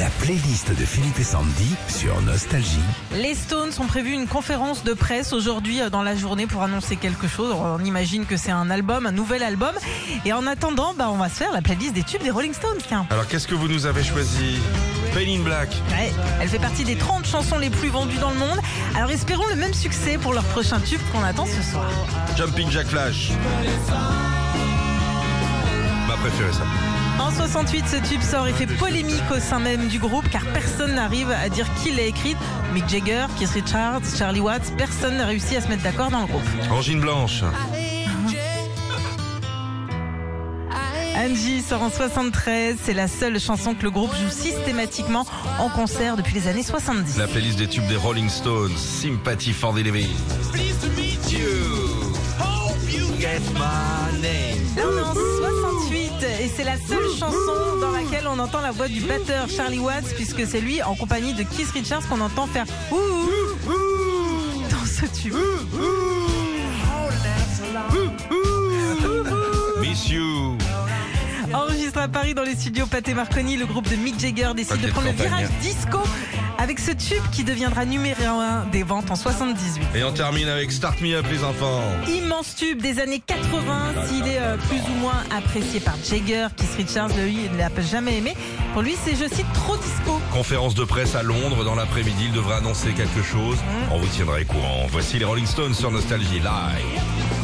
La playlist de Philippe et Sandy sur Nostalgie. Les Stones ont prévu une conférence de presse aujourd'hui euh, dans la journée pour annoncer quelque chose. On imagine que c'est un album, un nouvel album. Et en attendant, bah, on va se faire la playlist des tubes des Rolling Stones. Tiens. Alors qu'est-ce que vous nous avez choisi? Pain in Black. Ouais, elle fait partie des 30 chansons les plus vendues dans le monde. Alors espérons le même succès pour leur prochain tube qu'on attend ce soir. Jumping Jack Flash. Ma préférée ça. En 68, ce tube sort et fait polémique au sein même du groupe car personne n'arrive à dire qui l'a écrite. Mick Jagger, Keith Richards, Charlie Watts, personne n'a réussi à se mettre d'accord dans le groupe. Angine Blanche. Angie sort en 73, c'est la seule chanson que le groupe joue systématiquement en concert depuis les années 70. La playlist des tubes des Rolling Stones. Sympathy for the Living. Là, on est en 68 et c'est la seule chanson dans laquelle on entend la voix du batteur Charlie Watts puisque c'est lui en compagnie de Keith Richards qu'on entend faire Enregistré à Paris dans les studios Pathé Marconi, le groupe de Mick Jagger décide de de prendre le virage disco avec ce tube qui deviendra numéro 1 des ventes en 78. Et on termine avec Start Me Up les enfants. Immense tube des années 80, s'il est euh, plus ou moins apprécié par Jagger, Keith Richards, lui, il ne l'a jamais aimé. Pour lui, c'est, je cite, trop disco. Conférence de presse à Londres dans l'après-midi. Il devrait annoncer quelque chose. On vous tiendra au courant. Voici les Rolling Stones sur Nostalgie Live.